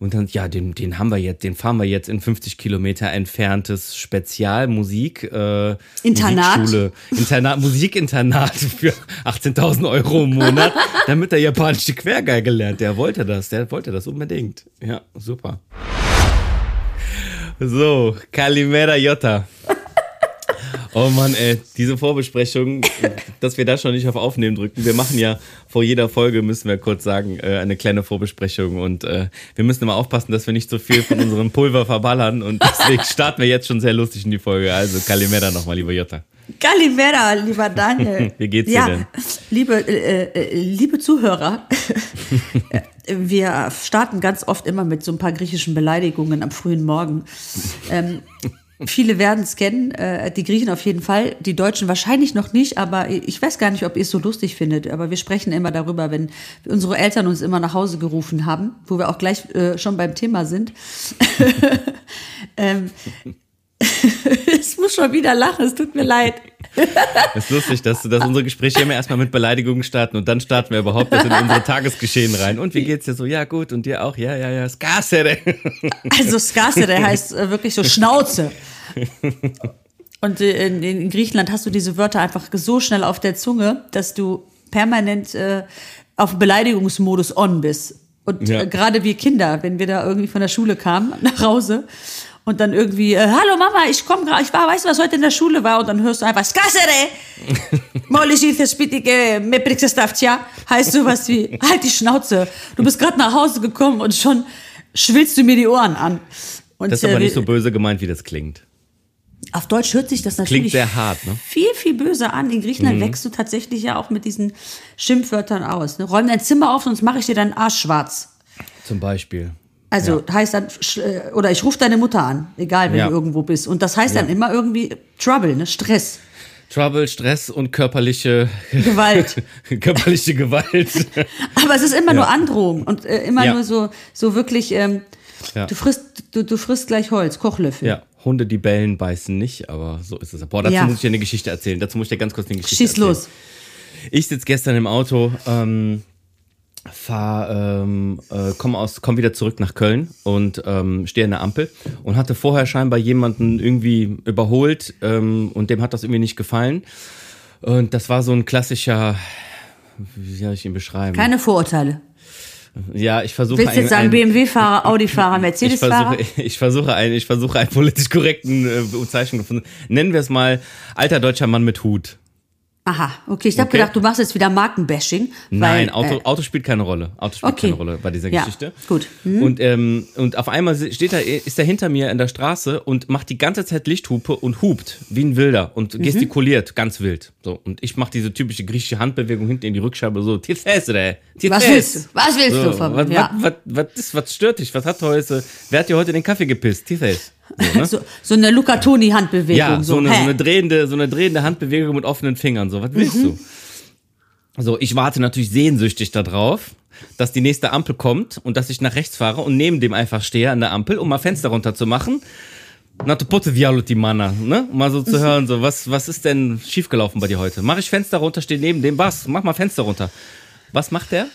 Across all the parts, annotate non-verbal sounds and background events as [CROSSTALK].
Und dann, ja, den, den haben wir jetzt, den fahren wir jetzt in 50 Kilometer entferntes Spezialmusik äh, Internat. Musikschule, Internat, Musikinternat für 18.000 Euro im Monat, [LAUGHS] damit er japanische Quergeige lernt. Der wollte das, der wollte das unbedingt. Ja, super. So, Kalimera Jota. Oh Mann, ey, diese Vorbesprechung, dass wir da schon nicht auf Aufnehmen drücken. Wir machen ja vor jeder Folge, müssen wir kurz sagen, äh, eine kleine Vorbesprechung und äh, wir müssen immer aufpassen, dass wir nicht so viel von unserem Pulver verballern und deswegen starten wir jetzt schon sehr lustig in die Folge. Also Kalimera nochmal, lieber Jutta. Kalimera, lieber Daniel. [LAUGHS] Wie geht's dir ja, denn? Liebe, äh, äh, liebe Zuhörer, [LAUGHS] wir starten ganz oft immer mit so ein paar griechischen Beleidigungen am frühen Morgen. Ähm, Viele werden es kennen, äh, die Griechen auf jeden Fall, die Deutschen wahrscheinlich noch nicht, aber ich weiß gar nicht, ob ihr es so lustig findet, aber wir sprechen immer darüber, wenn unsere Eltern uns immer nach Hause gerufen haben, wo wir auch gleich äh, schon beim Thema sind. [LAUGHS] ähm, [LAUGHS] es muss schon wieder lachen, es tut mir leid. [LAUGHS] Es ist lustig, dass, dass unsere Gespräche immer erstmal mit Beleidigungen starten und dann starten wir überhaupt in unsere Tagesgeschehen rein. Und wie geht's dir so? Ja, gut. Und dir auch? Ja, ja, ja. Skasere. [LAUGHS] Also Skasere heißt äh, wirklich so Schnauze. Und äh, in, in Griechenland hast du diese Wörter einfach so schnell auf der Zunge, dass du permanent äh, auf Beleidigungsmodus on bist. Und Ja. äh, gerade wir Kinder, wenn wir da irgendwie von der Schule kamen, nach Hause und dann irgendwie, äh, hallo Mama, ich komme gerade, ich war, weißt du, was heute in der Schule war? Und dann hörst du einfach, Skasere! [LAUGHS] heißt sowas wie, [LAUGHS] halt die Schnauze. Du bist gerade nach Hause gekommen und schon schwillst du mir die Ohren an. Und, das ist aber äh, nicht so böse gemeint, wie das klingt. Auf Deutsch hört sich das natürlich Klingt sehr hart, ne? viel, viel böse an. In Griechenland mhm. wächst du tatsächlich ja auch mit diesen Schimpfwörtern aus. Ne? Räum dein Zimmer auf, sonst mache ich dir deinen Arsch schwarz. Zum Beispiel. Also heißt dann, äh, oder ich rufe deine Mutter an, egal wenn Ja. du irgendwo bist. Und das heißt dann immer irgendwie Trouble, ne? Stress, Trouble, Stress und körperliche Gewalt. [LAUGHS] körperliche Gewalt. [LAUGHS] Aber es ist immer nur Androhung und äh, immer Ja. nur so, so wirklich, ähm, Ja. du frisst, du, du frisst gleich Holz, Kochlöffel. Ja, Hunde, die bellen, beißen nicht, aber so ist es. Boah, dazu Ja. muss ich dir eine Geschichte erzählen. Dazu muss ich dir ganz kurz eine Geschichte Schieß erzählen. los. Ich sitze gestern im Auto, ähm, fahr, ähm, äh, komm aus, komm wieder zurück nach Köln und ähm, stehe an der Ampel und hatte vorher scheinbar jemanden irgendwie überholt ähm, und dem hat das irgendwie nicht gefallen. Und das war so ein klassischer, wie soll ich ihn beschreiben? Keine Vorurteile. ja, ich versuche Willst du jetzt sagen BMW-Fahrer, Audi-Fahrer, [LAUGHS] ich Mercedes-Fahrer? versuche, ich versuche einen, ich versuche einen politisch korrekten äh, Bezeichnung von, nennen wir es mal alter deutscher Mann mit Hut. Aha, okay. Ich habe Okay. gedacht, du machst jetzt wieder Markenbashing. Nein, weil, Auto, äh, Auto spielt keine Rolle. Auto spielt Okay. keine Rolle bei dieser Ja, Geschichte. gut. Mhm. Und, ähm, und auf einmal steht er, ist er hinter mir in der Straße und macht die ganze Zeit Lichthupe und hupt wie ein Wilder und Mhm. gestikuliert, ganz wild. So und ich mache diese typische griechische Handbewegung hinten in die Rückscheibe so. Tifesre, Was willst du? Was willst so, du von was, mir? Ja. was, was, was, ist, was stört dich? Was hat heute? Wer hat dir heute den Kaffee gepisst? Tifes. So, ne? So, so eine Luca Toni-Handbewegung. Ja, so, eine, hä? so, eine drehende, so eine drehende Handbewegung mit offenen Fingern. So, was willst Mhm. du? So, ich warte natürlich sehnsüchtig darauf, dass die nächste Ampel kommt und dass ich nach rechts fahre und neben dem einfach stehe an der Ampel, um mal Fenster runter zu machen. Na, to pote die Mana, ne? Um mal so Mhm. zu hören, so, was, was ist denn schiefgelaufen bei dir heute? Mach ich Fenster runter, stehe neben dem, was? Mach mal Fenster runter. Was macht der?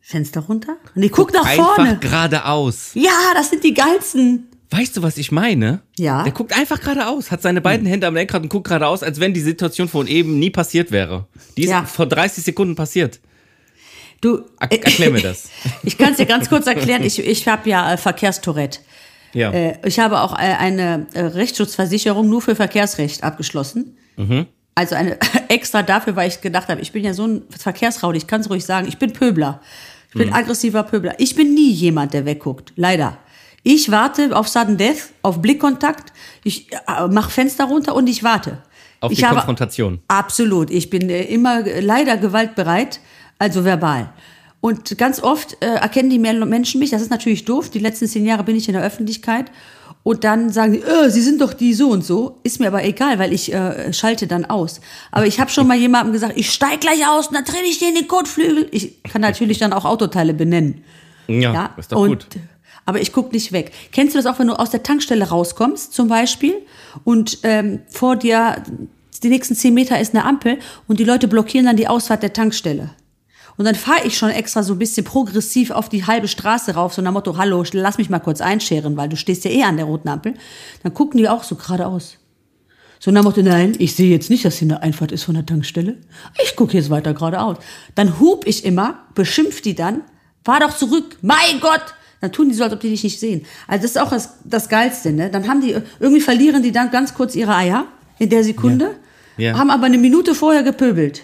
Fenster runter? Nee, guck nach Einfach vorne. geradeaus. Ja, das sind die geilsten. Weißt du, was ich meine? Ja. Der guckt einfach geradeaus, hat seine beiden Hände am Lenkrad und guckt geradeaus, als wenn die Situation von eben nie passiert wäre. Die ist Ja. vor 30 Sekunden passiert. Du, Er erklär mir das. [LAUGHS] ich kann es dir ganz kurz erklären. Ich, ich habe ja äh, Verkehrstourette. Ja. Äh, ich habe auch äh, eine äh, Rechtsschutzversicherung nur für Verkehrsrecht abgeschlossen. Mhm. Also eine [LAUGHS] extra dafür, weil ich gedacht habe, ich bin ja so ein Verkehrsraudi, ich kann es ruhig sagen, ich bin Pöbler. Ich Mhm. bin aggressiver Pöbler. Ich bin nie jemand, der wegguckt. Leider. Ich warte auf Sudden Death, auf Blickkontakt, ich äh, mache Fenster runter und ich warte. Auf ich die Konfrontation. Absolut. Ich bin äh, immer äh, leider gewaltbereit, also verbal. Und ganz oft äh, erkennen die Menschen mich, das ist natürlich doof, die letzten zehn Jahre bin ich in der Öffentlichkeit. Und dann sagen die, äh, sie sind doch die so und so. Ist mir aber egal, weil ich äh, schalte dann aus. Aber ich habe schon mal jemandem gesagt, ich steig gleich aus und dann trete ich dir in den Kotflügel. Ich kann natürlich dann auch Autoteile benennen. Ja, Ja, ist doch und, gut. Aber ich guck nicht weg. Kennst du das auch, wenn du aus der Tankstelle rauskommst, zum Beispiel, und ähm, vor dir die nächsten zehn Meter ist eine Ampel und die Leute blockieren dann die Ausfahrt der Tankstelle. Und dann fahre ich schon extra so ein bisschen progressiv auf die halbe Straße rauf, so nach Motto, hallo, lass mich mal kurz einscheren, weil du stehst ja eh an der roten Ampel. Dann gucken die auch so geradeaus. So nach Motto, nein, ich sehe jetzt nicht, dass hier eine Einfahrt ist von der Tankstelle. Ich gucke jetzt weiter geradeaus. Dann hub ich immer, beschimpf die dann, fahr doch zurück, mein Gott! Dann tun die so, als ob die dich nicht sehen. Also das ist auch das, das Geilste, ne? Dann haben die, irgendwie verlieren die dann ganz kurz ihre Eier in der Sekunde, Ja. Ja. haben aber eine Minute vorher gepöbelt.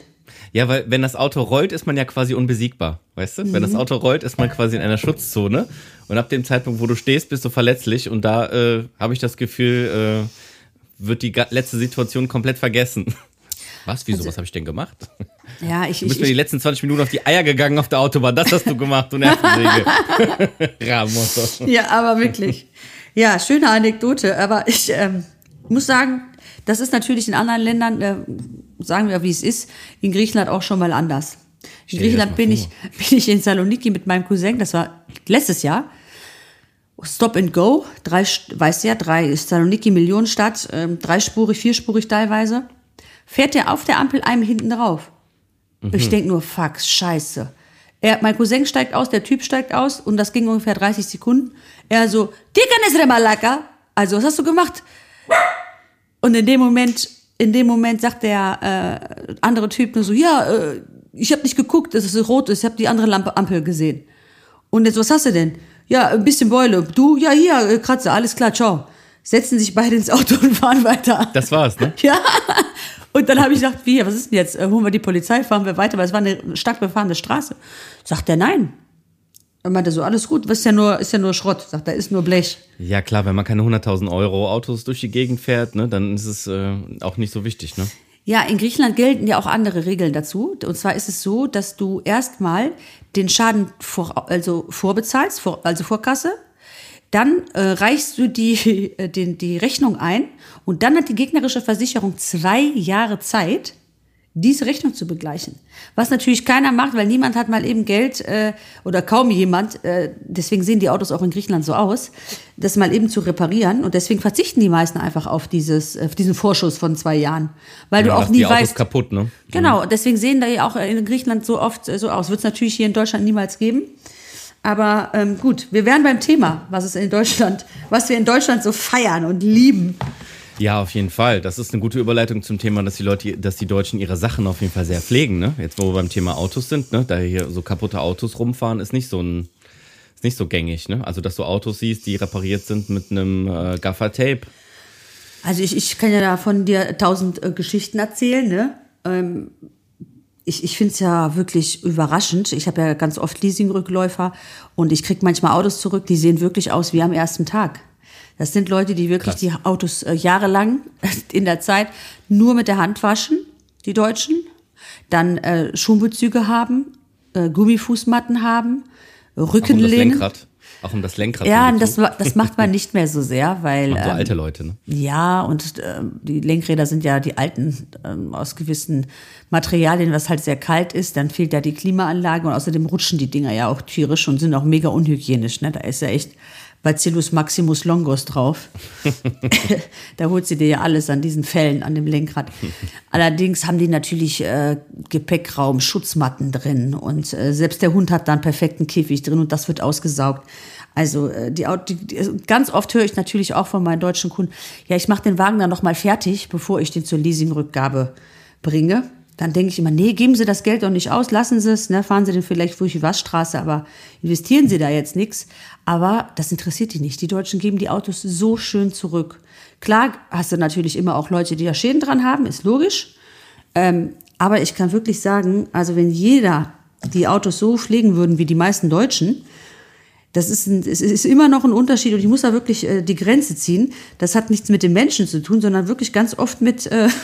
Ja, weil wenn das Auto rollt, ist man ja quasi unbesiegbar, weißt du? Wenn das Auto rollt, ist man quasi in einer Schutzzone und ab dem Zeitpunkt, wo du stehst, bist du verletzlich und da äh, habe ich das Gefühl, äh, wird die letzte Situation komplett vergessen. Was? Wieso? was habe ich denn gemacht? [LAUGHS] Ja, ich, Du ich, bist mir die ich letzten 20 Minuten auf die Eier gegangen auf der Autobahn. Das hast du gemacht, du Nervensäge. [LAUGHS] Ramos. Ja, aber wirklich. Ja, schöne Anekdote. Aber ich ähm, muss sagen, das ist natürlich in anderen Ländern, äh, sagen wir, wie es ist, in Griechenland auch schon mal anders. In Griechenland bin ich, [LAUGHS] bin ich in Saloniki mit meinem Cousin, das war letztes Jahr. Stop and Go, drei, weißt du ja, drei, Saloniki, Millionenstadt, ähm, dreispurig, vierspurig teilweise. Fährt der auf der Ampel einem hinten drauf. Ich denk nur, fuck, scheiße. Er, mein Cousin steigt aus, der Typ steigt aus und das ging ungefähr 30 Sekunden. Er so, Tikanes Remalaka. Also, was hast du gemacht? Und in dem Moment, in dem Moment sagt der äh, andere Typ nur so, ja, äh, ich habe nicht geguckt, dass es rot ist, ich habe die andere Lampe Ampel gesehen. Und jetzt, was hast du denn? Ja, ein bisschen Beule. Du, ja, hier, äh, Kratzer, alles klar, ciao. Setzen sich beide ins Auto und fahren weiter. Das war's, ne? [LAUGHS] Ja. Und dann habe ich gedacht, wie, was ist denn jetzt? Äh, Holen wir die Polizei, fahren wir weiter, weil es war eine stark befahrene Straße. Sagt er, nein. Er meinte so, alles gut, was ist ja nur, ist ja nur Schrott. Sagt er, ist nur Blech. Ja, klar, wenn man keine 100.000 Euro Autos durch die Gegend fährt, ne, dann ist es äh, auch nicht so wichtig, ne? Ja, in Griechenland gelten ja auch andere Regeln dazu. Und zwar ist es so, dass du erstmal den Schaden vor, also vorbezahlst, vor, also Vorkasse. Dann äh, reichst du die, [LAUGHS] äh, den, die Rechnung ein und dann hat die gegnerische Versicherung zwei Jahre Zeit, diese Rechnung zu begleichen. Was natürlich keiner macht, weil niemand hat mal eben Geld äh, oder kaum jemand, äh, deswegen sehen die Autos auch in Griechenland so aus, das mal eben zu reparieren. Und deswegen verzichten die meisten einfach auf, dieses, auf diesen Vorschuss von zwei Jahren. Weil Ja, du auch nie die Autos weißt. kaputt, ne? Genau, und deswegen sehen da ja auch in Griechenland so oft äh, so aus. Wird es natürlich hier in Deutschland niemals geben. Aber ähm, gut, wir wären beim Thema, was es in Deutschland, was wir in Deutschland so feiern und lieben. Ja, auf jeden Fall. Das ist eine gute Überleitung zum Thema, dass die Leute, dass die Deutschen ihre Sachen auf jeden Fall sehr pflegen, ne? Jetzt, wo wir beim Thema Autos sind, ne? Da hier so kaputte Autos rumfahren, ist nicht so ein, ist nicht so gängig, ne? Also, dass du Autos siehst, die repariert sind mit einem äh, Gaffer-Tape. Also ich, ich kann ja da von dir tausend äh, Geschichten erzählen, ne? Ähm, ich ich finde es ja wirklich überraschend. Ich habe ja ganz oft Leasingrückläufer und ich krieg manchmal Autos zurück, die sehen wirklich aus wie am ersten Tag. Das sind Leute, die wirklich Krass. die Autos äh, jahrelang [LAUGHS] in der Zeit nur mit der Hand waschen, die Deutschen, dann äh, Schuhbezüge haben, äh, Gummifußmatten haben, um das Rückenlehnen. Lenkrad. Auch um das Lenkrad. Ja, das, das macht man nicht mehr so sehr, weil Machen so ähm, alte Leute, ne? ja, und ähm, die Lenkräder sind ja die alten ähm, aus gewissen Materialien, was halt sehr kalt ist. Dann fehlt ja die Klimaanlage und außerdem rutschen die Dinger ja auch tierisch und sind auch mega unhygienisch. Ne? Da ist ja echt Bacillus maximus longus drauf. [LAUGHS] [LAUGHS] da holt sie dir ja alles an diesen Fällen an dem Lenkrad. Allerdings haben die natürlich äh, Gepäckraum, Schutzmatten drin und äh, selbst der Hund hat da einen perfekten Käfig drin und das wird ausgesaugt. Also äh, die, die, die, ganz oft höre ich natürlich auch von meinen deutschen Kunden, ja, ich mache den Wagen dann noch mal fertig, bevor ich den zur Leasingrückgabe bringe. Dann denke ich immer, nee, geben Sie das Geld doch nicht aus, lassen Sie es, ne, fahren Sie den vielleicht durch die Waschstraße, aber investieren Sie da jetzt nichts. Aber das interessiert die nicht. Die Deutschen geben die Autos so schön zurück. Klar hast du natürlich immer auch Leute, die da Schäden dran haben, ist logisch. Ähm, aber ich kann wirklich sagen, also wenn jeder die Autos so pflegen würden wie die meisten Deutschen, das ist, ein, es ist immer noch ein Unterschied und ich muss da wirklich äh, die Grenze ziehen. Das hat nichts mit den Menschen zu tun, sondern wirklich ganz oft mit, äh. [LAUGHS]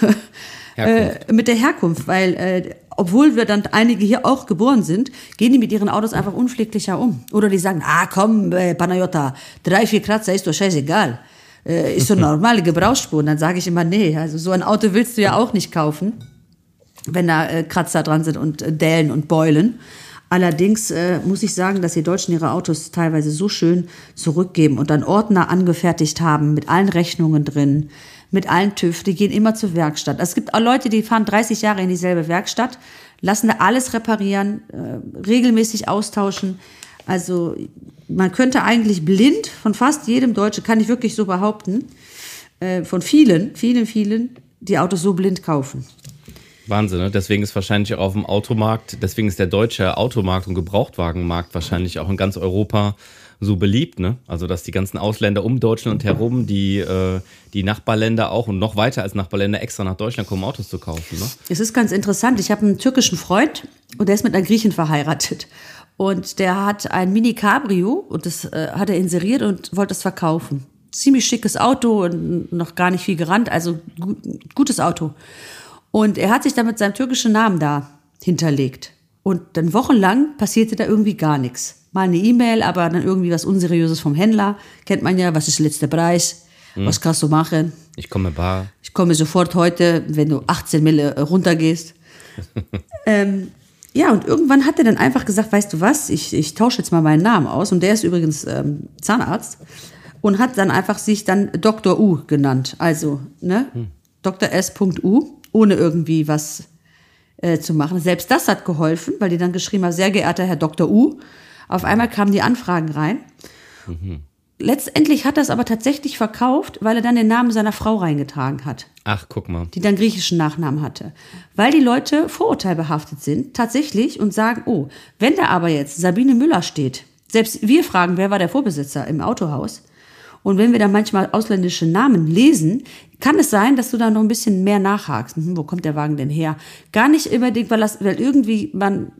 Äh, mit der Herkunft, weil äh, obwohl wir dann einige hier auch geboren sind, gehen die mit ihren Autos einfach unpfleglicher um. Oder die sagen, ah komm, äh, Panayota, drei, vier Kratzer ist doch scheißegal. Äh, ist so [LAUGHS] eine normale Gebrauchsspur. Und dann sage ich immer, nee, also so ein Auto willst du ja auch nicht kaufen, wenn da äh, Kratzer dran sind und äh, Dellen und Beulen. Allerdings äh, muss ich sagen, dass die Deutschen ihre Autos teilweise so schön zurückgeben und dann Ordner angefertigt haben mit allen Rechnungen drin, mit allen TÜV. Die gehen immer zur Werkstatt. Es gibt auch Leute, die fahren 30 Jahre in dieselbe Werkstatt, lassen da alles reparieren, äh, regelmäßig austauschen. Also man könnte eigentlich blind von fast jedem Deutschen, kann ich wirklich so behaupten, äh, von vielen, vielen, vielen, die Autos so blind kaufen. Wahnsinn, ne? Deswegen ist wahrscheinlich auch auf dem Automarkt, deswegen ist der deutsche Automarkt und Gebrauchtwagenmarkt wahrscheinlich auch in ganz Europa so beliebt, ne? Also dass die ganzen Ausländer um Deutschland herum, die, äh, die Nachbarländer auch und noch weiter als Nachbarländer extra nach Deutschland kommen, Autos zu kaufen. Ne? Es ist ganz interessant. Ich habe einen türkischen Freund und der ist mit einer Griechin verheiratet. Und der hat ein Mini Cabrio und das äh, hat er inseriert und wollte es verkaufen. Ziemlich schickes Auto und noch gar nicht viel gerannt, also gut, gutes Auto. Und er hat sich dann mit seinem türkischen Namen da hinterlegt. Und dann wochenlang passierte da irgendwie gar nichts. Mal eine E-Mail, aber dann irgendwie was Unseriöses vom Händler. Kennt man ja, was ist der letzte Preis? Was kannst du machen? Ich komme bar. Ich komme sofort heute, wenn du 18 Mille äh, runtergehst. [LAUGHS] ähm, ja, und irgendwann hat er dann einfach gesagt, weißt du was, ich, ich tausche jetzt mal meinen Namen aus. Und der ist übrigens ähm, Zahnarzt. Und hat dann einfach sich dann Dr. U genannt. Also, ne? Dr. S.U, ohne irgendwie was äh, zu machen. Selbst das hat geholfen, weil die dann geschrieben haben, sehr geehrter Herr Dr. U. Auf einmal kamen die Anfragen rein. Letztendlich hat er es aber tatsächlich verkauft, weil er dann den Namen seiner Frau reingetragen hat Ach, guck mal. die dann griechischen Nachnamen hatte. Weil die Leute vorurteilbehaftet sind, tatsächlich, und sagen, oh, wenn da aber jetzt Sabine Müller steht, selbst wir fragen, wer war der Vorbesitzer im Autohaus, und wenn wir dann manchmal ausländische Namen lesen, kann es sein, dass du da noch ein bisschen mehr nachhakst. Hm, wo kommt der Wagen denn her? Gar nicht unbedingt, weil, das, weil irgendwie man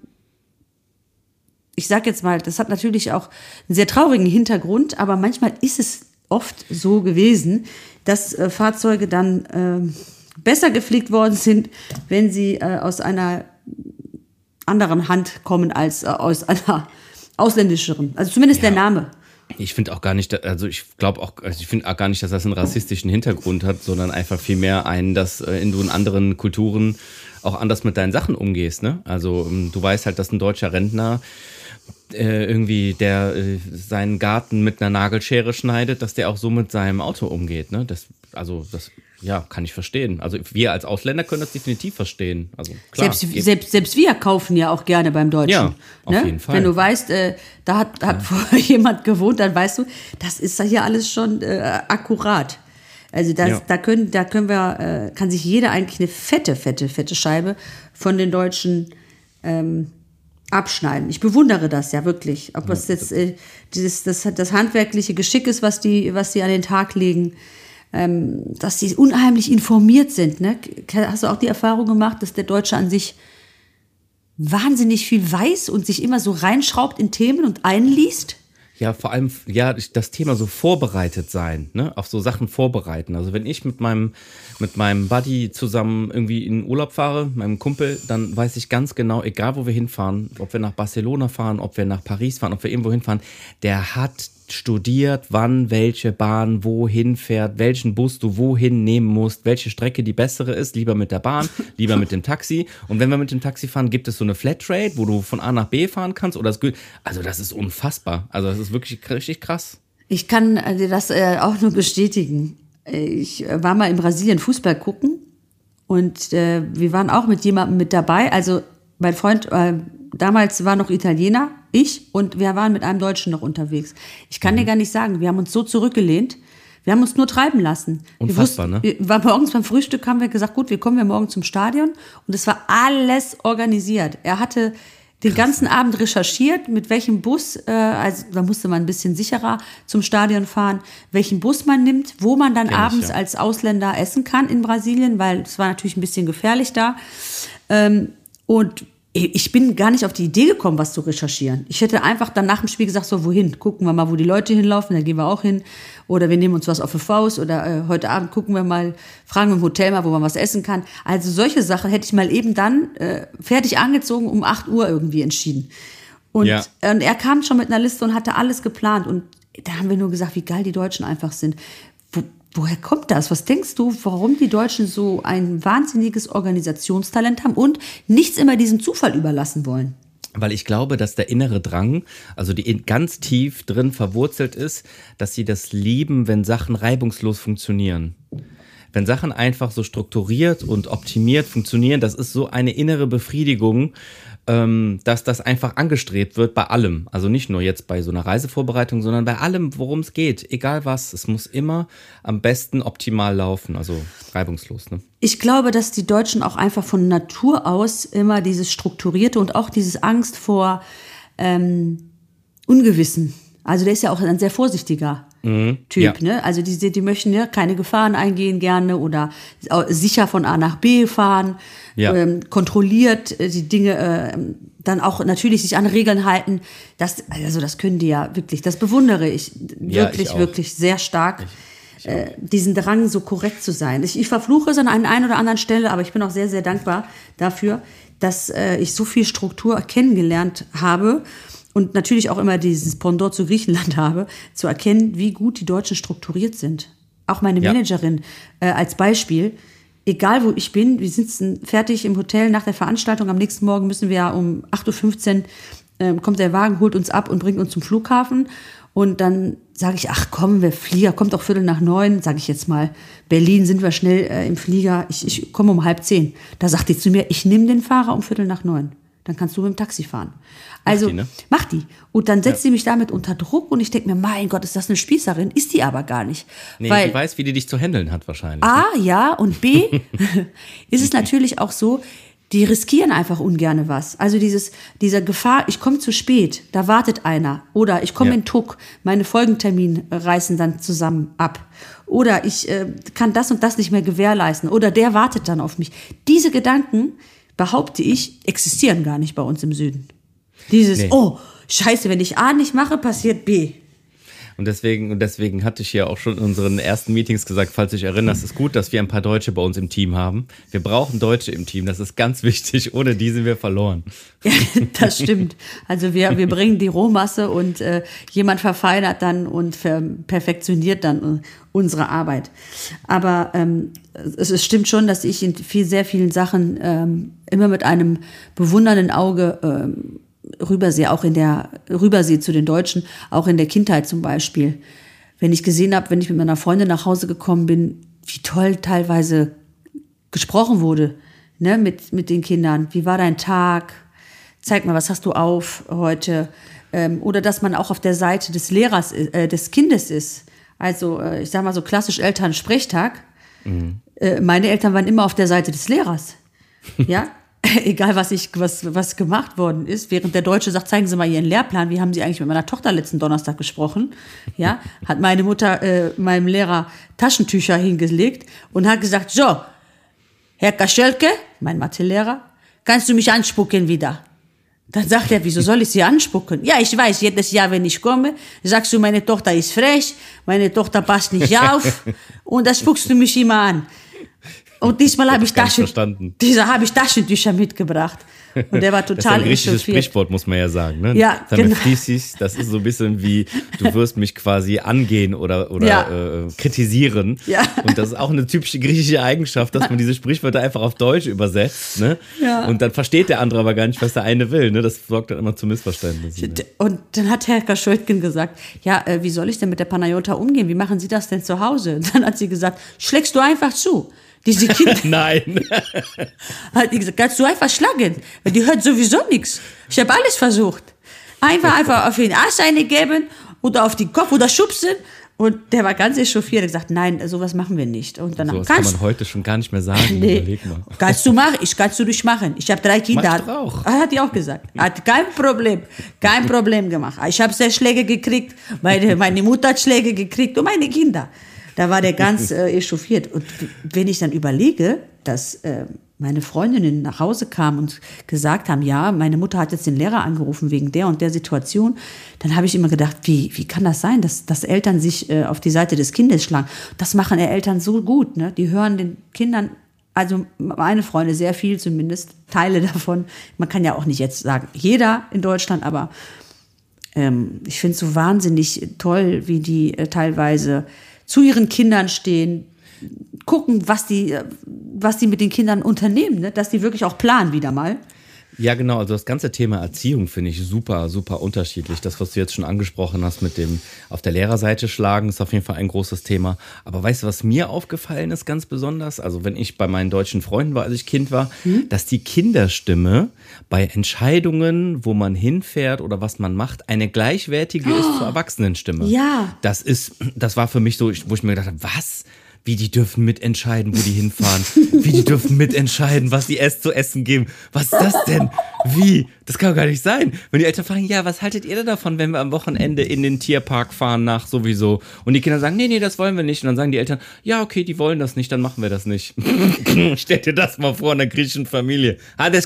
ich sag jetzt mal, das hat natürlich auch einen sehr traurigen Hintergrund, aber manchmal ist es oft so gewesen, dass äh, Fahrzeuge dann ähm, besser gepflegt worden sind, wenn sie äh, aus einer anderen Hand kommen als äh, aus einer ausländischeren. Also zumindest der Name. Ich finde auch gar nicht, also ich glaube auch, also ich finde auch gar nicht, dass das einen rassistischen Hintergrund hat, sondern einfach vielmehr einen, dass äh, in du in anderen Kulturen auch anders mit deinen Sachen umgehst. Ne? Also ähm, du weißt halt, dass ein deutscher Rentner äh, irgendwie, der äh, seinen Garten mit einer Nagelschere schneidet, dass der auch so mit seinem Auto umgeht. Ne? Das, also das, ja, kann ich verstehen. Also wir als Ausländer können das definitiv verstehen. Also klar, selbst, selbst, selbst wir kaufen ja auch gerne beim Deutschen. Ja, auf ne? jeden Fall. Wenn du weißt, äh, da hat, hat vorher [LAUGHS] jemand gewohnt, dann weißt du, das ist ja hier alles schon äh, akkurat. Also das, Ja. da können, da können wir, äh, kann sich jeder eigentlich eine fette, fette, fette Scheibe von den Deutschen ähm, abschneiden. Ich bewundere das ja wirklich. Ob es jetzt äh, dieses, das, das handwerkliche Geschick ist, was die, was die an den Tag legen, ähm, dass sie unheimlich informiert sind. Ne? Hast du auch die Erfahrung gemacht, dass der Deutsche an sich wahnsinnig viel weiß und sich immer so reinschraubt in Themen und einliest? Ja, vor allem, ja, das Thema so vorbereitet sein, ne, auf so Sachen vorbereiten. Also wenn ich mit meinem, mit meinem Buddy zusammen irgendwie in Urlaub fahre, meinem Kumpel, dann weiß ich ganz genau, egal wo wir hinfahren, ob wir nach Barcelona fahren, ob wir nach Paris fahren, ob wir irgendwo hinfahren, der hat studiert, wann welche Bahn wohin fährt, welchen Bus du wohin nehmen musst, welche Strecke die bessere ist, lieber mit der Bahn, [LAUGHS] lieber mit dem Taxi. Und wenn wir mit dem Taxi fahren, gibt es so eine Flatrate, wo du von A nach B fahren kannst oder das gilt. Also das ist unfassbar. Also das ist wirklich richtig krass. Ich kann dir das äh, auch nur bestätigen. Ich war mal in Brasilien Fußball gucken und äh, wir waren auch mit jemandem mit dabei. Also mein Freund äh, damals war noch Italiener, ich und wir waren mit einem Deutschen noch unterwegs. Ich kann dir gar nicht sagen, wir haben uns so zurückgelehnt. Wir haben uns nur treiben lassen. Unfassbar, wir ne? Wir, war morgens beim Frühstück haben wir gesagt, gut, wir kommen wir morgen zum Stadion und es war alles organisiert. Er hatte den ganzen Abend recherchiert, mit welchem Bus, äh, also da musste man ein bisschen sicherer zum Stadion fahren, welchen Bus man nimmt, wo man dann Kenn ich, abends ja. als Ausländer essen kann in Brasilien, weil es war natürlich ein bisschen gefährlich da. Ähm, und ich bin gar nicht auf die Idee gekommen, was zu recherchieren. Ich hätte einfach dann nach dem Spiel gesagt, so wohin? Gucken wir mal, wo die Leute hinlaufen, dann gehen wir auch hin. Oder wir nehmen uns was auf die Faust oder äh, heute Abend gucken wir mal, fragen wir im Hotel mal, wo man was essen kann. Also solche Sachen hätte ich mal eben dann äh, fertig angezogen, um 8 Uhr irgendwie entschieden. Und, Ja. und er kam schon mit einer Liste und hatte alles geplant. Und da haben wir nur gesagt, wie geil die Deutschen einfach sind. Wo, woher kommt das? Was denkst du, warum die Deutschen so ein wahnsinniges Organisationstalent haben und nichts immer diesem Zufall überlassen wollen? Weil ich glaube, dass der innere Drang, also die ganz tief drin verwurzelt ist, dass sie das lieben, wenn Sachen reibungslos funktionieren. Wenn Sachen einfach so strukturiert und optimiert funktionieren, das ist so eine innere Befriedigung, dass das einfach angestrebt wird bei allem. Also nicht nur jetzt bei so einer Reisevorbereitung, sondern bei allem, worum es geht. Egal was, es muss immer am besten optimal laufen, also reibungslos. Ne? Ich glaube, dass die Deutschen auch einfach von Natur aus immer dieses Strukturierte und auch dieses Angst vor ähm, Ungewissen. Also der ist ja auch ein sehr vorsichtiger Typ. ja. Ne? Also die, die möchten ja keine Gefahren eingehen gerne oder sicher von A nach B fahren, Ja. ähm, kontrolliert äh, die Dinge ähm, dann auch natürlich sich an Regeln halten. Das, also das können die ja wirklich, das bewundere ich Ja, wirklich, ich auch. wirklich sehr stark äh, diesen Drang, so korrekt zu sein. Ich, ich verfluche es an einer einen oder anderen Stelle, aber ich bin auch sehr, sehr dankbar dafür, dass äh, ich so viel Struktur kennengelernt habe und natürlich auch immer dieses Pendant zu Griechenland [LAUGHS] habe, zu erkennen, wie gut die Deutschen strukturiert sind. Auch meine Ja. Managerin äh, als Beispiel. Egal wo ich bin, wir sitzen fertig im Hotel nach der Veranstaltung. Am nächsten Morgen müssen wir ja um 8.15 Uhr, ähm, kommt der Wagen, holt uns ab und bringt uns zum Flughafen. Und dann sage ich, ach komm, wir Flieger, kommt auch Viertel nach neun, sage ich jetzt mal. Berlin sind wir schnell äh, im Flieger. Ich, ich komme um halb zehn. Da sagt die zu mir, ich nehme den Fahrer um Viertel nach neun. Dann kannst du mit dem Taxi fahren. Also die, ne? mach die. Und dann setzt sie mich damit unter Druck und ich denke mir, mein Gott, ist das eine Spießerin? Ist die aber gar nicht. Nee, Weil die weiß, wie die dich zu handeln hat wahrscheinlich. A, ja, und B, [LAUGHS] [LAUGHS] ist es natürlich auch so, die riskieren einfach ungerne was. Also dieses, dieser Gefahr, ich komme zu spät, da wartet einer. Oder ich komme Ja. in Tuck, meine Folgentermin reißen dann zusammen ab. Oder ich äh, kann das und das nicht mehr gewährleisten. Oder der wartet dann auf mich. Diese Gedanken, behaupte ich, existieren gar nicht bei uns im Süden. Dieses, Nee. oh, scheiße, wenn ich A nicht mache, passiert B. Und deswegen, und deswegen hatte ich ja auch schon in unseren ersten Meetings gesagt, falls du dich erinnerst, ist gut, dass wir ein paar Deutsche bei uns im Team haben. Wir brauchen Deutsche im Team, das ist ganz [LAUGHS] wichtig. Ohne die sind wir verloren. Ja, das stimmt. Also wir, wir bringen die Rohmasse und äh, jemand verfeinert dann und perfektioniert dann äh, unsere Arbeit. Aber ähm, es, es stimmt schon, dass ich in viel, sehr vielen Sachen ähm, immer mit einem bewundernden Auge ähm, rübersehe, auch in der rübersehe zu den Deutschen, auch in der Kindheit zum Beispiel. Wenn ich gesehen habe, wenn ich mit meiner Freundin nach Hause gekommen bin, wie toll teilweise gesprochen wurde ne, mit, mit den Kindern. Wie war dein Tag? Zeig mal, was hast du auf heute? Ähm, oder dass man auch auf der Seite des Lehrers, äh, des Kindes ist. Also, äh, ich sag mal so klassisch Elternsprechtag. Äh, meine Eltern waren immer auf der Seite des Lehrers. Ja? [LAUGHS] Egal, was, ich, was, was gemacht worden ist. Während der Deutsche sagt, zeigen Sie mal Ihren Lehrplan. Wie haben Sie eigentlich mit meiner Tochter letzten Donnerstag gesprochen? Ja? Hat meine Mutter äh, meinem Lehrer Taschentücher hingelegt und hat gesagt, so, Herr Kaschelke, mein Mathelehrer, kannst du mich anspucken wieder? Dann sagt er, wieso soll ich sie anspucken? Ja, ich weiß, jedes Jahr, wenn ich komme, sagst du, meine Tochter ist frech, meine Tochter passt nicht [LAUGHS] auf und da spuckst du mich immer an. Und diesmal habe ich, Taschen, habe ich Taschentücher mitgebracht. Und der war [LAUGHS] Das ist total ein griechisches. Sprichwort, muss man ja sagen. Ne? Ja, genau. Das ist so ein bisschen wie, du wirst mich quasi angehen oder, oder Ja. äh, kritisieren. Ja. Und das ist auch eine typische griechische Eigenschaft, dass man diese Sprichwörter einfach auf Deutsch übersetzt. Ne? Ja. Und dann versteht der andere aber gar nicht, was der eine will. Ne? Das sorgt dann immer zu Missverständnissen. Ne? Und dann hat Herr Kaschultgen gesagt, ja, äh, wie soll ich denn mit der Panayota umgehen? Wie machen Sie das denn zu Hause? Und dann hat sie gesagt, schlägst du einfach zu. Diese [LAUGHS] Kinder, Nein. [LAUGHS] hat die gesagt, kannst du einfach schlagen. Weil die hört sowieso nichts. Ich habe alles versucht. Einfach, einfach auf den Arsch eine geben oder auf den Kopf oder schubsen. Und der war ganz echauffiert. Er hat gesagt, nein, sowas machen wir nicht. Und danach, So was kann kannst, man heute schon gar nicht mehr sagen. [LAUGHS] nee, kannst du machen, ich kannst du nicht machen. Ich habe drei Kinder. Mach ich doch auch. Ah, Hat die auch gesagt. Hat kein Problem, kein Problem gemacht. Ich habe sehr Schläge gekriegt, meine, meine Mutter hat Schläge gekriegt und meine Kinder. Da war der ganz [LAUGHS] äh, echauffiert. Und wenn ich dann überlege, dass äh, meine Freundinnen nach Hause kamen und gesagt haben, ja, meine Mutter hat jetzt den Lehrer angerufen wegen der und der Situation, dann habe ich immer gedacht, wie, wie kann das sein, dass, dass Eltern sich äh, auf die Seite des Kindes schlagen? Das machen Eltern so gut, ne? Die hören den Kindern, also meine Freunde sehr viel zumindest, Teile davon. Man kann ja auch nicht jetzt sagen, jeder in Deutschland, aber ähm, ich finde es so wahnsinnig toll, wie die äh, teilweise zu ihren Kindern stehen, gucken, was die, äh, was die mit den Kindern unternehmen, ne? dass die wirklich auch planen wieder mal. Ja, genau. Also das ganze Thema Erziehung finde ich super, super unterschiedlich. Das, was du jetzt schon angesprochen hast mit dem auf der Lehrerseite schlagen, ist auf jeden Fall ein großes Thema. Aber weißt du, was mir aufgefallen ist ganz besonders? Also wenn ich bei meinen deutschen Freunden war, als ich Kind war, hm? dass die Kinderstimme bei Entscheidungen, wo man hinfährt oder was man macht, eine gleichwertige oh, ist zur Erwachsenenstimme. Ja. Das ist, das war für mich so, wo ich mir gedacht habe, was? Wie die dürfen mitentscheiden, wo die hinfahren, wie die dürfen mitentscheiden, was die es zu essen geben. Was ist das denn? Wie? Das kann doch gar nicht sein. Wenn die Eltern fragen, ja, was haltet ihr denn davon, wenn wir am Wochenende in den Tierpark fahren nach sowieso? Und die Kinder sagen, nee, nee, das wollen wir nicht. Und dann sagen die Eltern, ja, okay, die wollen das nicht, dann machen wir das nicht. [LAUGHS] Stell dir das mal vor, in einer griechischen Familie. Wir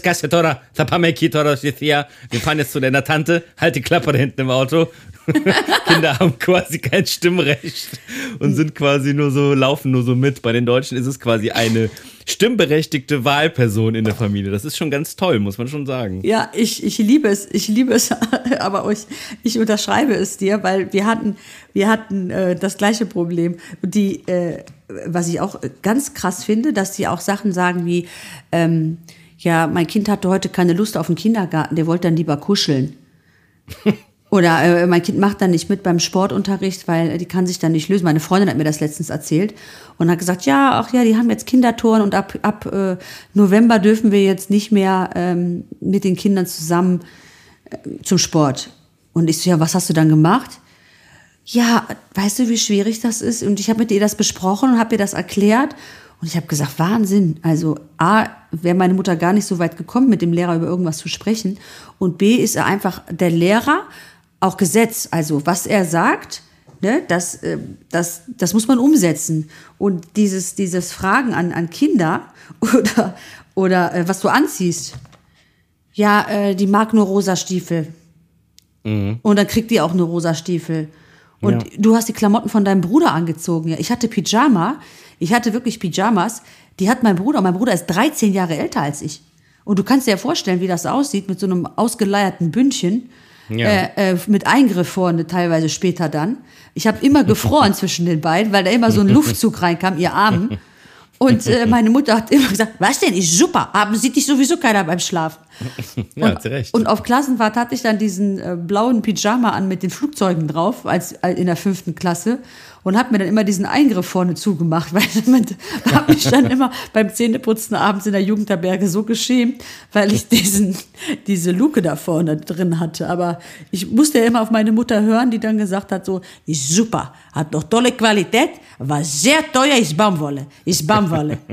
fahren jetzt zu deiner Tante, halt die Klappe da hinten im Auto. [LAUGHS] Kinder haben quasi kein Stimmrecht und sind quasi nur so, laufen nur so mit. Bei den Deutschen ist es quasi eine stimmberechtigte Wahlperson in der Familie. Das ist schon ganz toll, muss man schon sagen. Ja, ich, ich liebe es, ich liebe es, [LAUGHS] aber ich, ich unterschreibe es dir, weil wir hatten, wir hatten äh, das gleiche Problem. Die, äh, was ich auch ganz krass finde, dass die auch Sachen sagen wie, ähm, ja, mein Kind hatte heute keine Lust auf den Kindergarten, der wollte dann lieber kuscheln. [LAUGHS] Oder äh, mein Kind macht dann nicht mit beim Sportunterricht, weil die kann sich dann nicht lösen. Meine Freundin hat mir das letztens erzählt und hat gesagt, ja, ach ja, die haben jetzt Kindertouren und ab, ab äh, November dürfen wir jetzt nicht mehr ähm, mit den Kindern zusammen äh, zum Sport. Und ich so, ja, was hast du dann gemacht? Ja, weißt du, wie schwierig das ist? Und ich habe mit ihr das besprochen und habe ihr das erklärt. Und ich habe gesagt, Wahnsinn. Also A, wäre meine Mutter gar nicht so weit gekommen, mit dem Lehrer über irgendwas zu sprechen. Und B, ist er einfach der Lehrer auch Gesetz. Also was er sagt, ne, das, äh, das, das muss man umsetzen. Und dieses, dieses Fragen an, an Kinder [LAUGHS] oder, oder äh, was du anziehst, ja, äh, die mag nur rosa Stiefel. Mhm. Und dann kriegt die auch nur rosa Stiefel. Und ja. du hast die Klamotten von deinem Bruder angezogen. Ja, ich hatte Pyjama. Ich hatte wirklich Pyjamas. Die hat mein Bruder. Mein Bruder ist 13 Jahre älter als ich. Und du kannst dir ja vorstellen, wie das aussieht mit so einem ausgeleierten Bündchen ja. äh, äh, mit Eingriff vorne, teilweise später dann. Ich habe immer [LAUGHS] gefroren zwischen den beiden, weil da immer so ein Luftzug reinkam, ihr Armen. [LAUGHS] Und äh, [LAUGHS] meine Mutter hat immer gesagt, was denn, ist super, haben sieht dich sowieso keiner beim Schlafen. [LAUGHS] ja, und, recht. und auf Klassenfahrt hatte ich dann diesen äh, blauen Pyjama an mit den Flugzeugen drauf, als äh, in der fünften Klasse und habe mir dann immer diesen Eingriff vorne zugemacht, [LAUGHS] weil ich habe mich dann immer beim Zähneputzen abends in der Jugendherberge so geschämt, weil ich diesen, diese Luke da vorne drin hatte. Aber ich musste ja immer auf meine Mutter hören, die dann gesagt hat, so, ist super, hat doch tolle Qualität, war sehr teuer, ist Baumwolle, ist Baumwolle. [LAUGHS]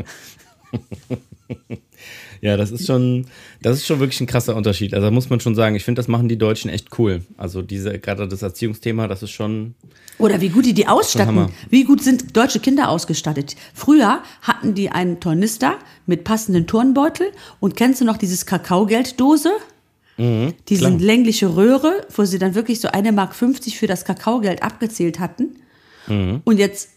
Ja, das ist schon, das ist schon wirklich ein krasser Unterschied. Also da muss man schon sagen, ich finde, das machen die Deutschen echt cool. Also diese, gerade das Erziehungsthema, das ist schon. Oder wie gut die die ausstatten. Wie gut sind deutsche Kinder ausgestattet. Früher hatten die einen Tornister mit passenden Turnbeutel und kennst du noch dieses Kakaogelddose? Mhm, Diese klar. längliche Röhre, wo sie dann wirklich so eine Mark 50 für das Kakaogeld abgezählt hatten. Mhm. Und jetzt,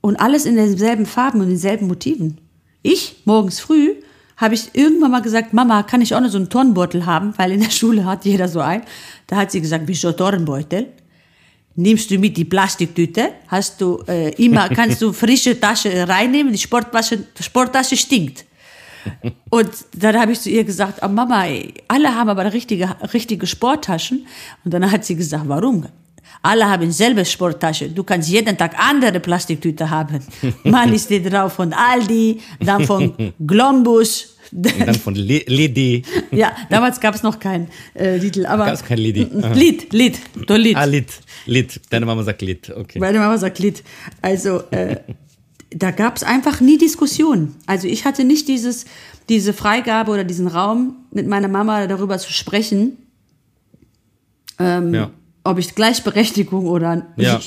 und alles in denselben Farben und denselben Motiven. Ich, morgens früh, habe ich irgendwann mal gesagt, Mama, kann ich auch noch so einen Turnbeutel haben? Weil in der Schule hat jeder so einen. Da hat sie gesagt, wieso Turnbeutel? Nimmst du mit die Plastiktüte, hast du äh, immer, [LAUGHS] kannst du frische Tasche reinnehmen, die Sporttasche, Sporttasche stinkt. Und dann habe ich zu ihr gesagt, oh Mama, alle haben aber richtige, richtige Sporttaschen. Und dann hat sie gesagt, warum? Alle haben selbe Sporttasche. Du kannst jeden Tag andere Plastiktüte haben. [LAUGHS] Mal ist die drauf von Aldi, dann von [LAUGHS] Glombus. Und dann von Lidi. Ja, damals gab es noch kein äh, Lidl. Gab es kein Lidi. Lid, Lid, du Lid. Ah, Lid, Lid. Deine Mama sagt Lid, okay. Meine Mama sagt Lid. Also, äh, da gab es einfach nie Diskussionen. Also ich hatte nicht dieses, diese Freigabe oder diesen Raum, mit meiner Mama darüber zu sprechen. Ähm, ja ob ich Gleichberechtigung oder ja.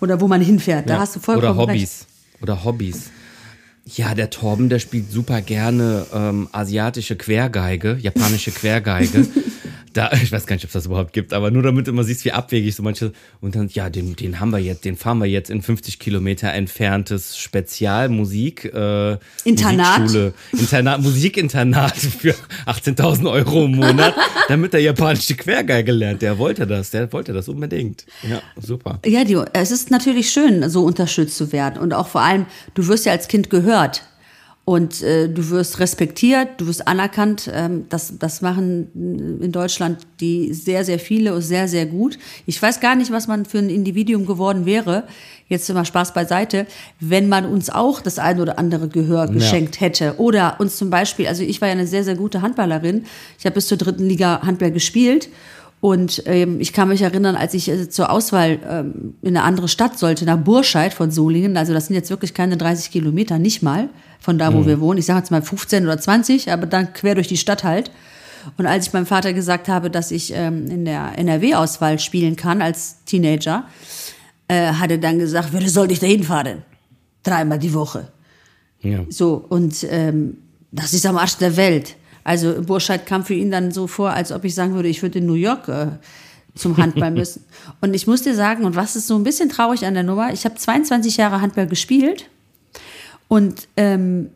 oder wo man hinfährt. Da hast du vollkommen Oder Hobbys. Recht. Oder Hobbys. Ja, der Torben, der spielt super gerne ähm, asiatische Quergeige, japanische Quergeige. [LAUGHS] da, ich weiß gar nicht, ob es das überhaupt gibt, aber nur damit du immer siehst, wie abwegig so manche. Und dann, ja, den, den haben wir jetzt, den fahren wir jetzt in 50 Kilometer entferntes Spezialmusik. Äh, Internat? Musikschule, Internat, Musikinternat für 18.000 Euro im Monat, [LAUGHS] damit er japanische Quergeige lernt. Der wollte das, der wollte das unbedingt. Ja, super. Ja, die, es ist natürlich schön, so unterstützt zu werden. Und auch vor allem, du wirst ja als Kind gehört. Und äh, du wirst respektiert, du wirst anerkannt. Ähm, das, das machen in Deutschland die sehr, sehr viele und sehr, sehr gut. Ich weiß gar nicht, was man für ein Individuum geworden wäre, jetzt immer Spaß beiseite, wenn man uns auch das ein oder andere Gehör geschenkt hätte. Oder uns zum Beispiel, also ich war ja eine sehr, sehr gute Handballerin. Ich habe bis zur dritten Liga Handball gespielt. Und ähm, ich kann mich erinnern, als ich äh, zur Auswahl ähm, in eine andere Stadt sollte, nach Burscheid von Solingen, also das sind jetzt wirklich keine 30 Kilometer, nicht mal von da, wo Mhm. wir wohnen. Ich sage jetzt mal 15 oder 20, aber dann quer durch die Stadt halt. Und als ich meinem Vater gesagt habe, dass ich ähm, in der NRW-Auswahl spielen kann als Teenager, äh, hat er dann gesagt, würde soll ich da hinfahren? Dreimal die Woche. Ja. So, und ähm, das ist am Arsch der Welt. Also Burscheid kam für ihn dann so vor, als ob ich sagen würde, ich würde in New York äh, zum Handball [LAUGHS] müssen. und ich muss dir sagen, und was ist so ein bisschen traurig an der Nummer, ich habe 22 Jahre Handball gespielt und ähm,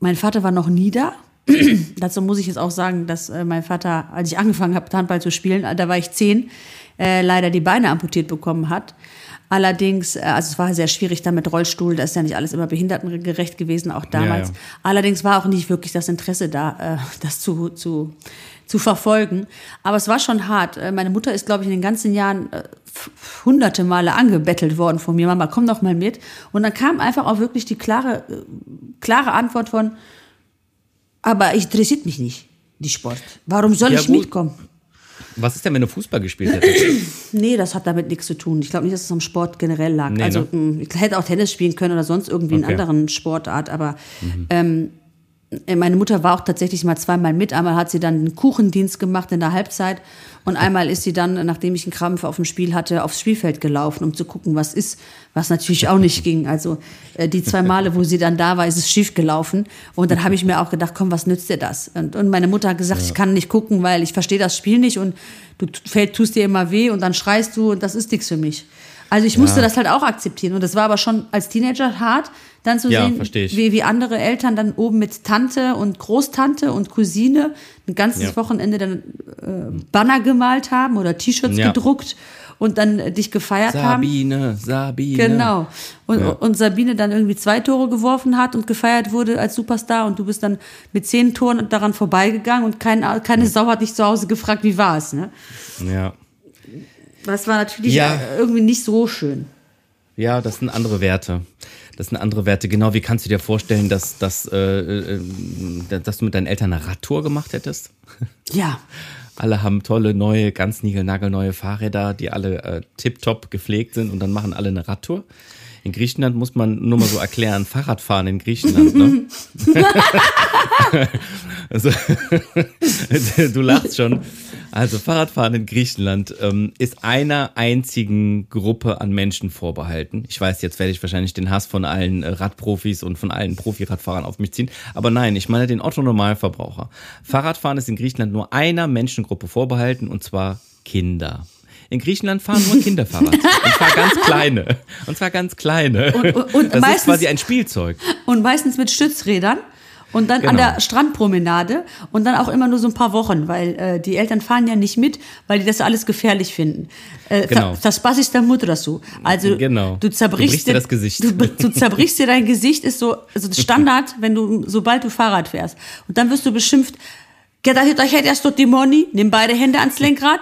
mein Vater war noch nie da. [CLEARS THROAT] Dazu muss ich jetzt auch sagen, dass äh, mein Vater, als ich angefangen habe, Handball zu spielen, da war ich zehn, äh, leider die Beine amputiert bekommen hat. Allerdings, äh, also es war sehr schwierig da mit Rollstuhl, da ist ja nicht alles immer behindertengerecht gewesen, auch damals. Ja, ja. Allerdings war auch nicht wirklich das Interesse da, äh, das zu, zu, zu verfolgen. Aber es war schon hart. Äh, Meine Mutter ist, glaube ich, in den ganzen Jahren hunderte Male angebettelt worden von mir. Mama, komm doch mal mit. Und dann kam einfach auch wirklich die klare, klare Antwort von, aber ich interessiert mich nicht, die Sport. Warum soll Ja, ich mitkommen? Was ist denn, wenn du Fußball gespielt hättest? [LAUGHS] Nee, das hat damit nichts zu tun. Ich glaube nicht, dass es am Sport generell lag. Nee, also ne? mh, ich hätte auch Tennis spielen können oder sonst irgendwie Okay. anderen Sportart, aber ähm, äh, meine Mutter war auch tatsächlich mal zweimal mit. Einmal hat sie dann einen Kuchendienst gemacht in der Halbzeit und einmal ist sie dann, nachdem ich einen Krampf auf dem Spiel hatte, aufs Spielfeld gelaufen, um zu gucken, was ist, was natürlich auch nicht ging. Also äh, die zwei Male, wo sie dann da war, ist es schief gelaufen und dann habe ich mir auch gedacht, komm, was nützt dir das? Und, und meine Mutter hat gesagt, ich kann nicht gucken, weil ich verstehe das Spiel nicht und du fällt, tust dir immer weh und dann schreist du und das ist nichts für mich. Also ich musste das halt auch akzeptieren und das war aber schon als Teenager hart, dann zu Ja, sehen, wie, wie andere Eltern dann oben mit Tante und Großtante und Cousine ein ganzes Ja. Wochenende dann äh, Banner gemalt haben oder T-Shirts gedruckt und dann äh, dich gefeiert haben. Sabine, Sabine. Genau. Und, und Sabine dann irgendwie zwei Tore geworfen hat und gefeiert wurde als Superstar und du bist dann mit zehn Toren daran vorbeigegangen und kein, keine Sau hat dich zu Hause gefragt, wie war es. Ne? Ja. Das war natürlich Ja. äh, irgendwie nicht so schön. Ja, das sind andere Werte. Das sind andere Werte. Genau, wie kannst du dir vorstellen, dass, dass, äh, äh, dass du mit deinen Eltern eine Radtour gemacht hättest? [LAUGHS] Ja. Alle haben tolle neue, ganz niegelnagelneue Fahrräder, die alle äh, tiptop gepflegt sind und dann machen alle eine Radtour. In Griechenland muss man nur mal so erklären, Fahrradfahren in Griechenland, ne? [LAUGHS] [LAUGHS] also, [LAUGHS] du lachst schon. Also Fahrradfahren in Griechenland ähm, ist einer einzigen Gruppe an Menschen vorbehalten. Ich weiß, jetzt werde ich wahrscheinlich den Hass von allen äh, Radprofis und von allen Profi-Radfahrern auf mich ziehen. Aber nein, ich meine den Otto-Normalverbraucher. Fahrradfahren ist in Griechenland nur einer Menschengruppe vorbehalten und zwar Kinder. In Griechenland fahren nur Kinder Fahrrad. [LAUGHS] Und zwar ganz kleine. Und zwar ganz kleine. Und- und- und das meistens- ist quasi ein Spielzeug. Und meistens mit Stützrädern. Und dann an Genau. der Strandpromenade und dann auch immer nur so ein paar Wochen, weil äh, die Eltern fahren ja nicht mit, weil die das alles gefährlich finden. Äh, Genau. Das Spaß ist der Mutter so. Also Genau. du Du zerbrichst brichst dir das Gesicht. Du, du zerbrichst dir dein Gesicht, ist so also Standard, [LAUGHS] wenn du sobald du Fahrrad fährst. Und dann wirst du beschimpft. Erst die Timoni, nimm beide Hände ans Lenkrad.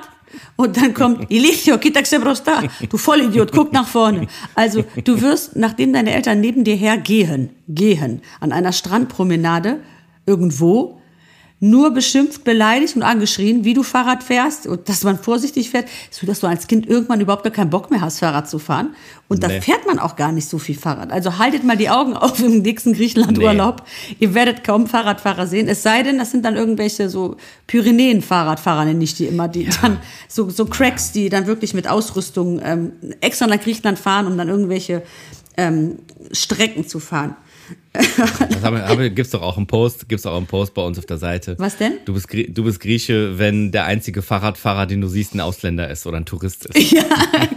Und dann kommt Ilithio, kitaxe brosta, du Vollidiot, guck nach vorne. Also du wirst, nachdem deine Eltern neben dir hergehen, gehen, an einer Strandpromenade irgendwo, nur beschimpft, beleidigt und angeschrien, wie du Fahrrad fährst und dass man vorsichtig fährt, so dass du als Kind irgendwann überhaupt gar keinen Bock mehr hast, Fahrrad zu fahren. Und da Nee. fährt man auch gar nicht so viel Fahrrad. Also haltet mal die Augen auf im nächsten Griechenland-Urlaub. Ihr werdet kaum Fahrradfahrer sehen. Es sei denn, das sind dann irgendwelche so Pyrenäen-Fahrradfahrer, nenne ich die immer, die dann so, so Cracks, die dann wirklich mit Ausrüstung ähm, extra nach Griechenland fahren, um dann irgendwelche ähm, Strecken zu fahren. [LAUGHS] Das haben wir, haben wir, gibt's doch auch einen Post, gibt's auch einen Post bei uns auf der Seite. Was denn? Du bist, du bist Grieche, wenn der einzige Fahrradfahrer, den du siehst, ein Ausländer ist oder ein Tourist ist. [LAUGHS] Ja,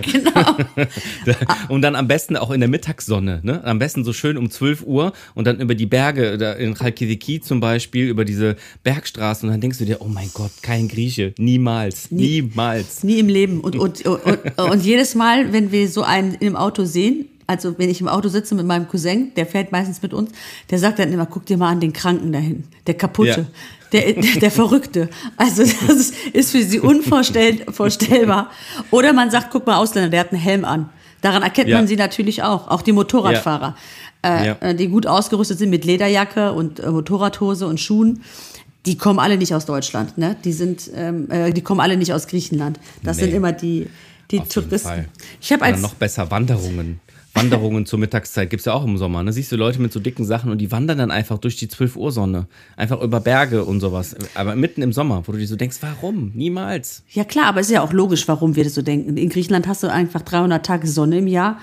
genau. [LAUGHS] Und dann am besten auch in der Mittagssonne, ne? Am besten so schön um 12 Uhr und dann über die Berge, da in Chalkidiki zum Beispiel, über diese Bergstraßen und dann denkst du dir, oh mein Gott, kein Grieche, niemals, niemals. Nie im Leben. Und, und, und, und, und jedes Mal, wenn wir so einen im Auto sehen, also wenn ich im Auto sitze mit meinem Cousin, der fährt meistens mit uns, der sagt dann immer, guck dir mal an den Kranken dahin, der kaputte. Ja. Der, der, der Verrückte. Also das ist, ist für sie unvorstellbar. Oder man sagt, guck mal, Ausländer, der hat einen Helm an. Daran erkennt Ja. man sie natürlich auch. Auch die Motorradfahrer, Ja. äh, die gut ausgerüstet sind mit Lederjacke und äh, Motorradhose und Schuhen. Die kommen alle nicht aus Deutschland, ne? Die sind, ähm, äh, die kommen alle nicht aus Griechenland. Das Nee. sind immer die, die Touristen. Ich habe Oder als noch besser Wanderungen. Wanderungen zur Mittagszeit gibt's ja auch im Sommer. Ne? Siehst du Leute mit so dicken Sachen und die wandern dann einfach durch die 12 Uhr Sonne. Einfach über Berge und sowas. Aber mitten im Sommer, wo du dir so denkst, warum? Niemals. Ja klar, aber es ist ja auch logisch, warum wir das so denken. In Griechenland hast du einfach 300 Tage Sonne im Jahr.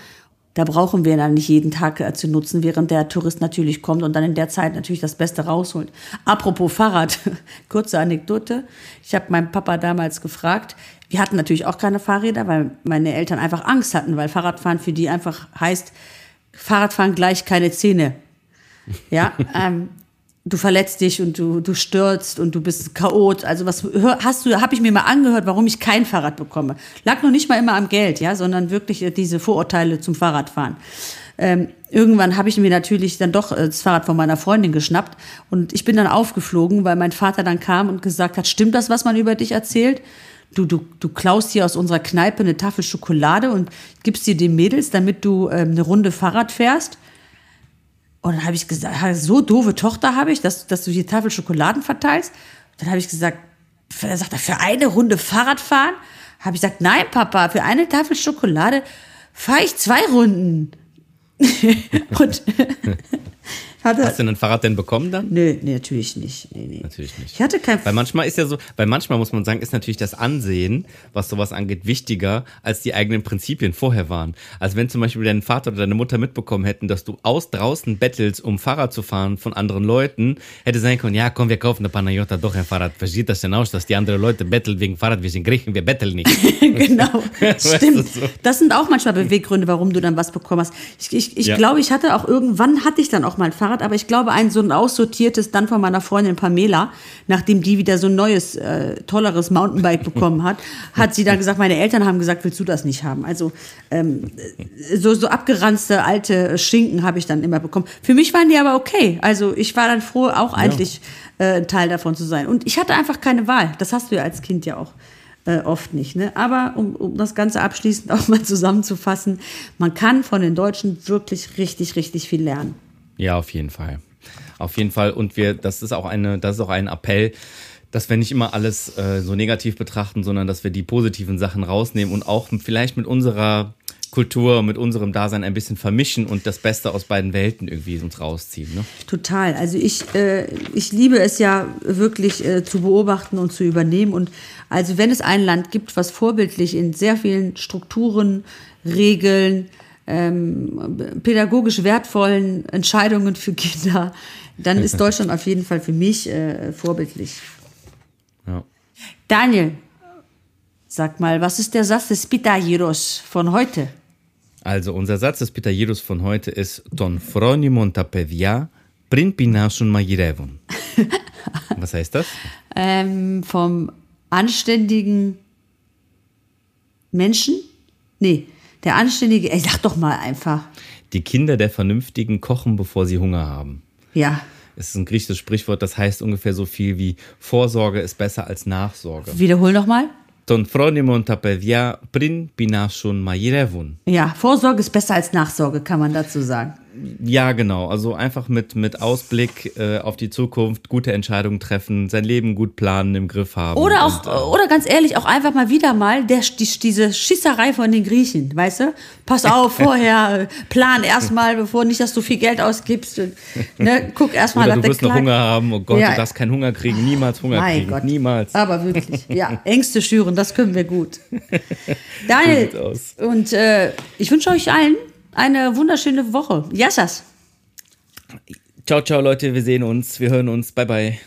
Da brauchen wir dann nicht jeden Tag äh, zu nutzen, während der Tourist natürlich kommt und dann in der Zeit natürlich das Beste rausholt. Apropos Fahrrad, [LAUGHS] kurze Anekdote. Ich habe meinen Papa damals gefragt. Wir hatten natürlich auch keine Fahrräder, weil meine Eltern einfach Angst hatten, weil Fahrradfahren für die einfach heißt, Fahrradfahren gleich keine Zähne. Ja, [LAUGHS] ähm, du verletzt dich und du, du stürzt und du bist Chaot. Also was hast du, habe ich mir mal angehört, warum ich kein Fahrrad bekomme. Lag noch nicht mal immer am Geld, ja, sondern wirklich äh, diese Vorurteile zum Fahrradfahren. Ähm, irgendwann habe ich mir natürlich dann doch äh, das Fahrrad von meiner Freundin geschnappt und ich bin dann aufgeflogen, weil mein Vater dann kam und gesagt hat, stimmt das, was man über dich erzählt? Du, du, du klaust hier aus unserer Kneipe eine Tafel Schokolade und gibst sie den Mädels, damit du ähm, eine Runde Fahrrad fährst. Und dann habe ich gesagt, "Ha, so doofe Tochter habe ich, dass, dass du die Tafel Schokoladen verteilst. Dann habe ich gesagt, für- er sagt für eine Runde Fahrrad fahren? Habe ich gesagt, nein, Papa, für eine Tafel Schokolade fahre ich zwei Runden. [LAUGHS] und [LAUGHS] hatte, Hast du denn ein Fahrrad denn bekommen dann? nö, nee, natürlich nicht. Nee, nee. Natürlich nicht. Ich hatte kein Weil manchmal ist ja so, weil manchmal muss man sagen, ist natürlich das Ansehen, was sowas angeht, wichtiger, als die eigenen Prinzipien vorher waren. Also wenn zum Beispiel dein Vater oder deine Mutter mitbekommen hätten, dass du aus draußen bettelst, um Fahrrad zu fahren von anderen Leuten, hätte sein können, ja komm, wir kaufen eine Panayota doch ein Fahrrad. Wie sieht das denn aus, dass die anderen Leute betteln wegen Fahrrad? Wir sind Griechen, wir betteln nicht. [LAUGHS] genau, [LAUGHS] stimmt. so. Das sind auch manchmal Beweggründe, warum du dann was bekommen hast. Ich, ich, ich Ja. glaube, ich hatte auch irgendwann hatte ich dann auch mal ein Fahrrad, aber ich glaube ein so ein aussortiertes dann von meiner Freundin Pamela, nachdem die wieder so ein neues äh, tolleres Mountainbike bekommen hat, [LAUGHS] hat sie dann gesagt, meine Eltern haben gesagt, willst du das nicht haben? Also ähm, so so abgeranzte alte Schinken habe ich dann immer bekommen. Für mich waren die aber okay. Also ich war dann froh, auch eigentlich äh, ein Teil davon zu sein. Und ich hatte einfach keine Wahl. Das hast du ja als Kind ja auch äh, oft nicht. Ne? Aber um, um das Ganze abschließend [LAUGHS] auch mal zusammenzufassen, man kann von den Deutschen wirklich richtig, richtig viel lernen. Ja, auf jeden Fall. Auf jeden Fall. Und wir, das ist auch eine, das ist auch ein Appell, dass wir nicht immer alles äh, so negativ betrachten, sondern dass wir die positiven Sachen rausnehmen und auch vielleicht mit unserer Kultur, mit unserem Dasein ein bisschen vermischen und das Beste aus beiden Welten irgendwie uns rausziehen. Ne? Total. Also ich, äh, ich liebe es ja wirklich äh, zu beobachten und zu übernehmen. Und also wenn es ein Land gibt, was vorbildlich in sehr vielen Strukturen, Regeln, ähm, pädagogisch wertvollen Entscheidungen für Kinder, dann ist Deutschland auf jeden Fall für mich äh, vorbildlich. Ja. Daniel, sag mal, was ist der Satz des Pitajiros von heute? Also unser Satz des Pitajiros von heute ist Ton fronimon tapevia prin pinasun magirevon. [LAUGHS] Was heißt das? Ähm, vom anständigen Menschen? Nee, der anständige, ey, sag doch mal einfach. Die Kinder der Vernünftigen kochen, bevor sie Hunger haben. Ja. Es ist ein griechisches Sprichwort, das heißt ungefähr so viel wie Vorsorge ist besser als Nachsorge. Wiederhol nochmal. Ja, Vorsorge ist besser als Nachsorge, kann man dazu sagen. Ja, genau. Also einfach mit, mit Ausblick äh, auf die Zukunft gute Entscheidungen treffen, sein Leben gut planen, im Griff haben. Oder auch, Und, äh, oder ganz ehrlich, auch einfach mal wieder mal der, die, diese Schießerei von den Griechen, weißt du? Pass auf, [LAUGHS] vorher, plan erstmal, bevor nicht, dass du viel Geld ausgibst. Und, ne, guck erstmal, dass du wirst noch Hunger haben. Oh Gott, Ja. du darfst keinen Hunger kriegen. Niemals Hunger Mein kriegen. Gott. Niemals. Aber wirklich, ja. [LAUGHS] Ängste schüren, das können wir gut. [LAUGHS] Daniel, und äh, ich wünsche euch allen eine wunderschöne Woche. Yassas. Ciao, ciao, Leute. Wir sehen uns. Wir hören uns. Bye, bye.